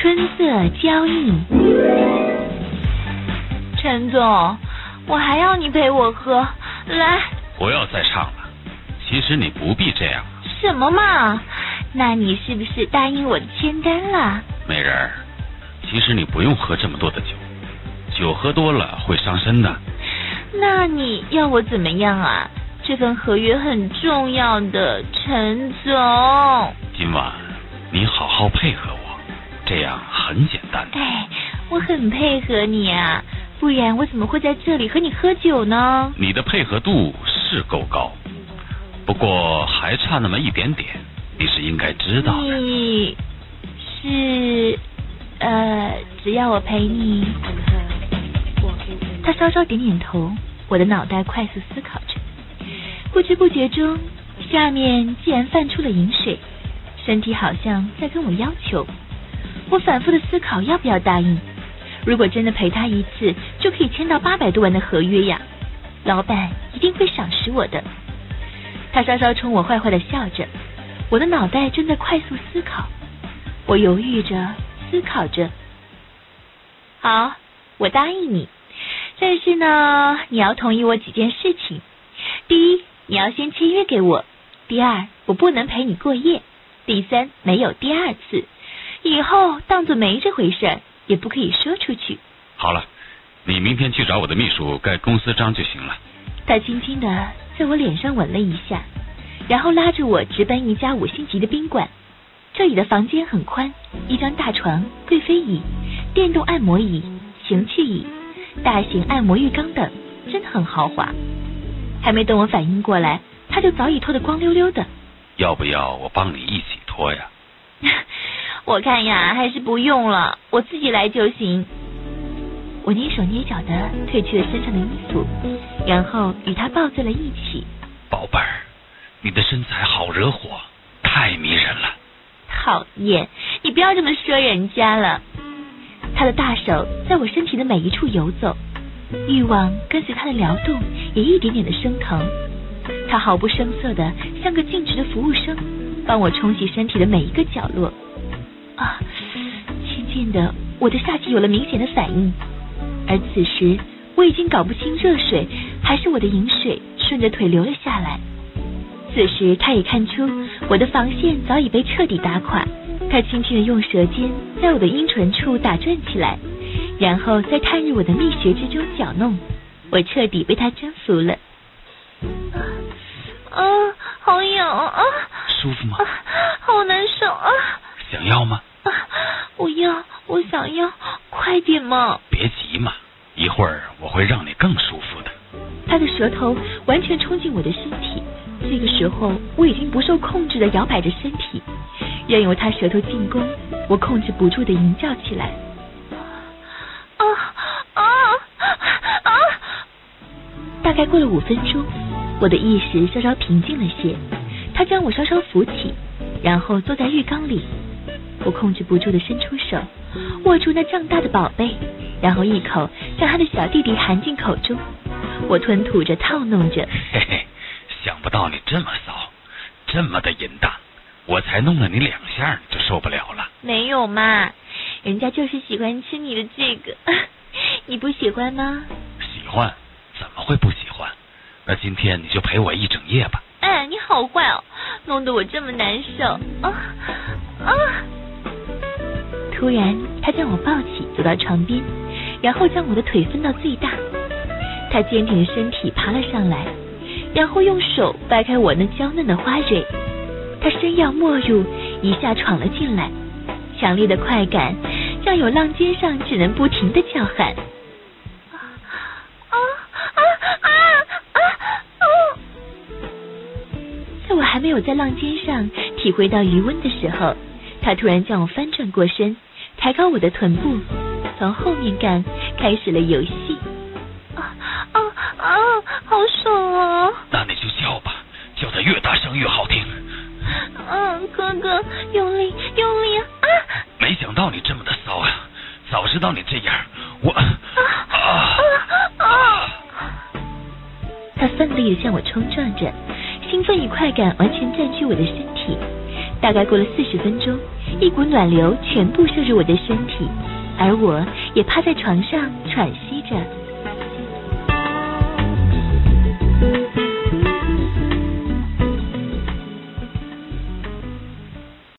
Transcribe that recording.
春色交映。陈总，我还要你陪我喝，来。不要再唱了，其实你不必这样。什么嘛？那你是不是答应我的签单了？美人儿，其实你不用喝这么多的酒，酒喝多了会伤身的。那你要我怎么样啊？这份合约很重要的，陈总。今晚你好好配合我，这样很简单。哎，我很配合你啊，不然我怎么会在这里和你喝酒呢？你的配合度是够高。不过还差那么一点点，你是应该知道的。你是呃，只要我陪你。他稍稍点点头，我的脑袋快速思考着，不知不觉中，下面竟然泛出了饮水，身体好像在跟我要求。我反复的思考要不要答应。如果真的陪他一次，就可以签到八百多万的合约呀，老板一定会赏识我的。他稍稍冲我坏坏的笑着，我的脑袋正在快速思考，我犹豫着，思考着。好，我答应你，但是呢，你要同意我几件事情。第一，你要先签约给我；第二，我不能陪你过夜；第三，没有第二次，以后当做没这回事，也不可以说出去。好了，你明天去找我的秘书盖公司章就行了。他轻轻的。在我脸上吻了一下，然后拉着我直奔一家五星级的宾馆。这里的房间很宽，一张大床、贵妃椅、电动按摩椅、情趣椅、大型按摩浴缸等，真的很豪华。还没等我反应过来，他就早已脱得光溜溜的。要不要我帮你一起脱呀？我看呀，还是不用了，我自己来就行。我蹑手蹑脚的褪去了身上的衣服，然后与他抱在了一起。宝贝儿，你的身材好惹火，太迷人了。讨厌，你不要这么说人家了。他的大手在我身体的每一处游走，欲望跟随他的撩动也一点点的升腾。他毫不声色的像个尽职的服务生，帮我冲洗身体的每一个角落。啊，渐渐的，我的下体有了明显的反应。而此时，我已经搞不清热水还是我的饮水顺着腿流了下来。此时，他也看出我的防线早已被彻底打垮。他轻轻的用舌尖在我的阴唇处打转起来，然后再探入我的蜜穴之中搅弄。我彻底被他征服了。啊，好痒啊！舒服吗？好难受啊！想要吗？啊，我要，我想要，别急嘛，一会儿我会让你更舒服的。他的舌头完全冲进我的身体，这个时候我已经不受控制的摇摆着身体，任由他舌头进攻，我控制不住的吟叫起来。啊啊啊！大概过了五分钟，我的意识稍稍平静了些，他将我稍稍扶起，然后坐在浴缸里。我控制不住的伸出手，握住那胀大的宝贝，然后一口将他的小弟弟含进口中。我吞吐着，套弄着。嘿嘿，想不到你这么骚，这么的淫荡，我才弄了你两下你就受不了了。没有嘛，人家就是喜欢吃你的这个，你不喜欢吗？喜欢，怎么会不喜欢？那今天你就陪我一整夜吧。哎，你好坏哦，弄得我这么难受啊啊！突然，他将我抱起，走到床边，然后将我的腿分到最大。他坚挺的身体爬了上来，然后用手掰开我那娇嫩的花蕊。他深腰没入，一下闯了进来。强烈的快感让有浪尖上只能不停的叫喊。啊啊啊啊！在我还没有在浪尖上体会到余温的时候，他突然将我翻转过身。抬高我的臀部，从后面干开始了游戏。啊啊啊！好爽啊！那你就叫吧，叫的越大声越好听。嗯，哥哥，用力用力啊！没想到你这么的骚啊！早知道你这样，我啊啊啊！他奋力的向我冲撞着，兴奋与快感完全占据我的身体。大概过了四十分钟，一股暖流全部射入我的身体，而我也趴在床上喘息着。